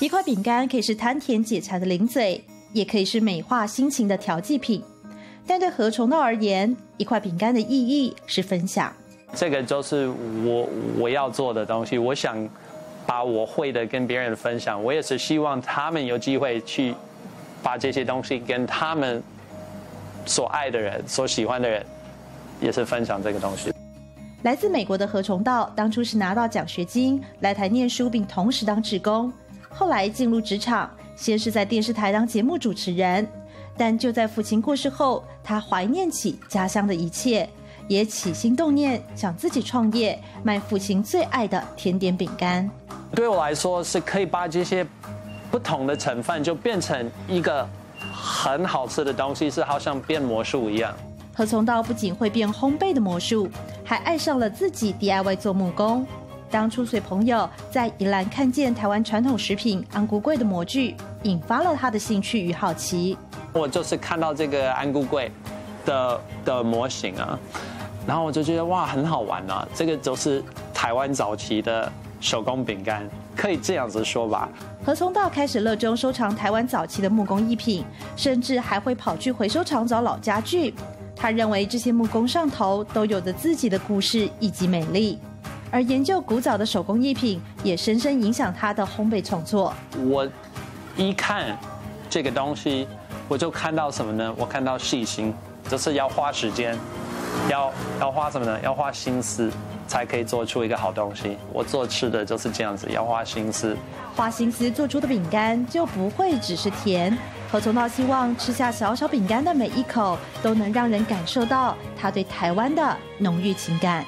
一块饼干可以是贪甜解馋的零嘴，也可以是美化心情的调剂品。但对何崇道而言，一块饼干的意义是分享。这个就是我我要做的东西。我想把我会的跟别人分享。我也是希望他们有机会去把这些东西跟他们所爱的人、所喜欢的人，也是分享这个东西。来自美国的何崇道，当初是拿到奖学金来台念书，并同时当志工。后来进入职场，先是在电视台当节目主持人，但就在父亲过世后，他怀念起家乡的一切，也起心动念想自己创业，卖父亲最爱的甜点饼干。对我来说，是可以把这些不同的成分就变成一个很好吃的东西，是好像变魔术一样。何从道不仅会变烘焙的魔术，还爱上了自己 DIY 做木工。当初随朋友在宜兰看见台湾传统食品安菇粿的模具，引发了他的兴趣与好奇。我就是看到这个安菇粿的的模型啊，然后我就觉得哇，很好玩啊！这个就是台湾早期的手工饼干，可以这样子说吧。何松道开始热衷收藏台湾早期的木工艺品，甚至还会跑去回收厂找老家具。他认为这些木工上头都有着自己的故事以及美丽，而研究古早的手工艺品也深深影响他的烘焙创作。我一看这个东西，我就看到什么呢？我看到细心，就是要花时间，要要花什么呢？要花心思才可以做出一个好东西。我做吃的就是这样子，要花心思，花心思做出的饼干就不会只是甜。何崇道希望吃下小小饼干的每一口，都能让人感受到他对台湾的浓郁情感。